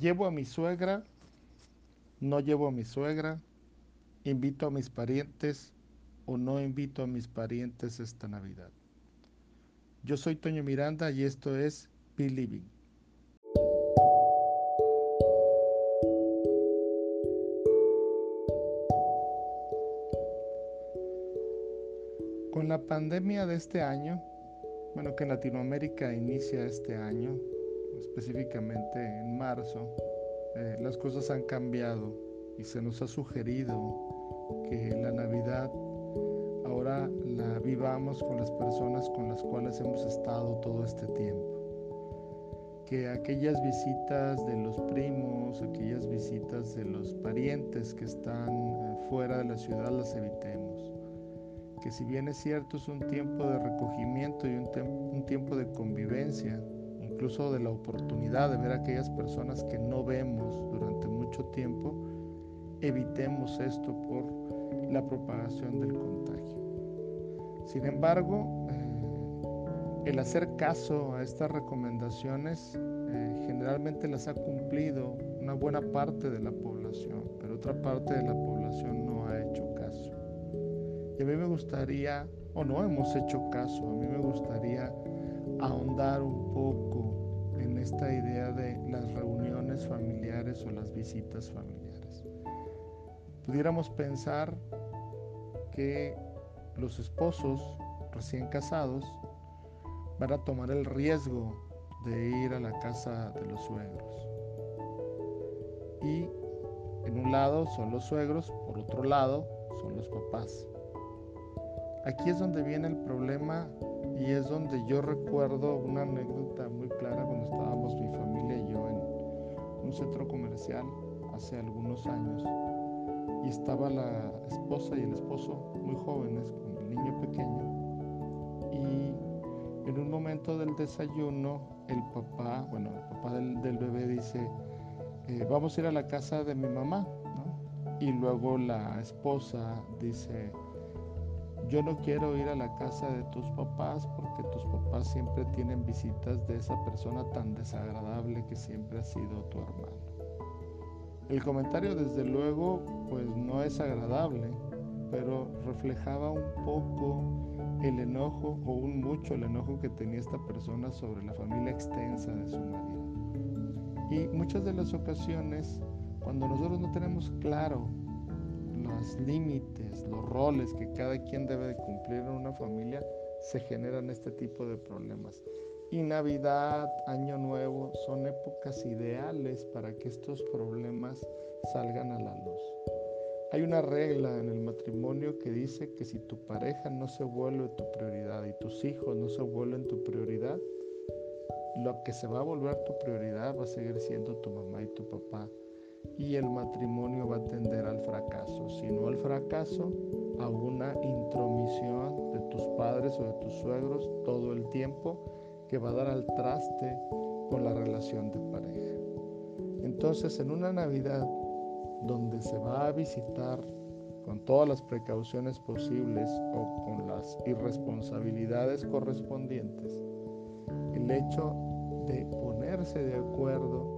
Llevo a mi suegra, no llevo a mi suegra, invito a mis parientes o no invito a mis parientes esta Navidad. Yo soy Toño Miranda y esto es Believing. Con la pandemia de este año, bueno, que en Latinoamérica inicia este año, específicamente en marzo, eh, las cosas han cambiado y se nos ha sugerido que la Navidad ahora la vivamos con las personas con las cuales hemos estado todo este tiempo. Que aquellas visitas de los primos, aquellas visitas de los parientes que están eh, fuera de la ciudad las evitemos que si bien es cierto es un tiempo de recogimiento y un, tiempo de convivencia, incluso de la oportunidad de ver a aquellas personas que no vemos durante mucho tiempo, evitemos esto por la propagación del contagio. Sin embargo, eh, el hacer caso a estas recomendaciones eh, generalmente las ha cumplido una buena parte de la población, pero otra parte de la población no ha hecho y a mí me gustaría, o no hemos hecho caso, a mí me gustaría ahondar un poco esta idea de las reuniones familiares o las visitas familiares. Pudiéramos pensar que los esposos recién casados van a tomar el riesgo de ir a la casa de los suegros. Y en un lado son los suegros, por otro lado son los papás. Aquí es donde viene el problema y es donde yo recuerdo una anécdota muy clara cuando estábamos mi familia y yo en un centro comercial hace algunos años. Y estaba la esposa y el esposo muy jóvenes con el niño pequeño. Y en un momento del desayuno el papá, bueno, el papá del, bebé dice, eh, vamos a ir a la casa de mi mamá, Y luego la esposa dice, yo no quiero ir a la casa de tus papás porque tus papás siempre tienen visitas de esa persona tan desagradable que siempre ha sido tu hermano. El comentario desde luego pues no es agradable, pero reflejaba un poco el enojo o un mucho el enojo que tenía esta persona sobre la familia extensa de su marido. Y muchas de las ocasiones, cuando nosotros no tenemos claro los límites, los roles que cada quien debe de cumplir en una familia, se generan este tipo de problemas. Y Navidad, Año Nuevo son épocas ideales para que estos problemas salgan a la luz. Hay una regla en el matrimonio que dice que si tu pareja no se vuelve tu prioridad y tus hijos no se vuelven tu prioridad, lo que se va a volver tu prioridad va a seguir siendo tu mamá y tu papá y el matrimonio va a tender al fracaso, sino al fracaso, a una intromisión de tus padres o de tus suegros todo el tiempo que va a dar al traste con la relación de pareja. Entonces, en una Navidad donde se va a visitar con todas las precauciones posibles o con las irresponsabilidades correspondientes, el hecho de ponerse de acuerdo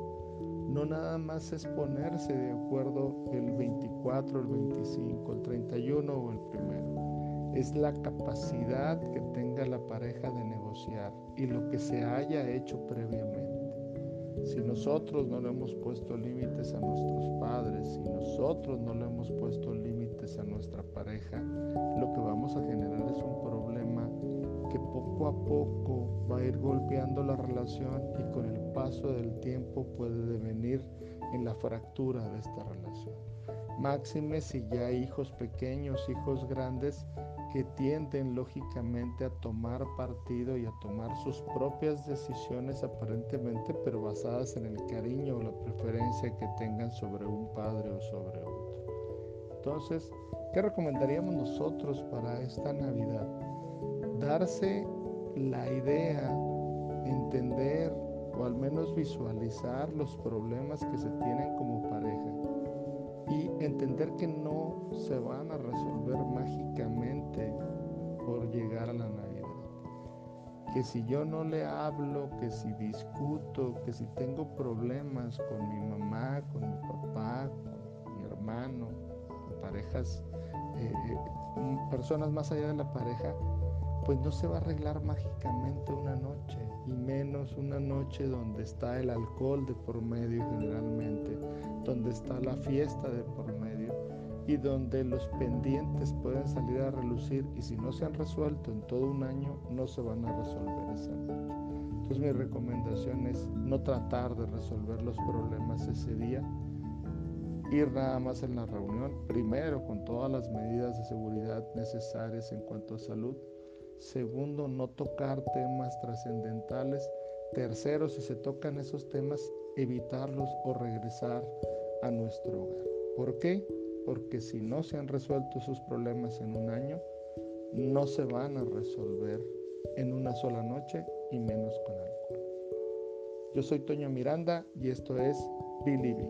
no nada más es ponerse de acuerdo el 24, el 25, el 31 o el primero. Es la capacidad que tenga la pareja de negociar y lo que se haya hecho previamente. Si nosotros no le hemos puesto límites a nuestros padres, si nosotros no le hemos puesto límites a nuestra pareja, lo que vamos a generar es un problema que poco a poco va a ir golpeando la relación y con el paso del tiempo puede devenir en la fractura de esta relación. Máxime si ya hay hijos pequeños, hijos grandes que tienden lógicamente a tomar partido y a tomar sus propias decisiones aparentemente, pero basadas en el cariño o la preferencia que tengan sobre un padre o sobre otro. Entonces, ¿qué recomendaríamos nosotros para esta Navidad? Darse la idea, entender o al menos visualizar los problemas que se tienen como pareja y entender que no se van a resolver mágicamente por llegar a la Navidad. que si yo no le hablo, que si discuto, que si tengo problemas con mi mamá, con mi papá, con mi hermano, con parejas, eh, eh, personas más allá de la pareja, pues no se va a arreglar mágicamente una noche, y menos una noche donde está el alcohol de por medio generalmente, donde está la fiesta de por medio y donde los pendientes pueden salir a relucir y si no se han resuelto en todo un año, no se van a resolver esa noche. Entonces mi recomendación es no tratar de resolver los problemas ese día, ir nada más en la reunión, primero con todas las medidas de seguridad necesarias en cuanto a salud, Segundo, no tocar temas trascendentales. Tercero, si se tocan esos temas, evitarlos o regresar a nuestro hogar. ¿Por qué? Porque si no se han resuelto sus problemas en un año, no se van a resolver en una sola noche y menos con alcohol. Yo soy Toño Miranda y esto es Believe.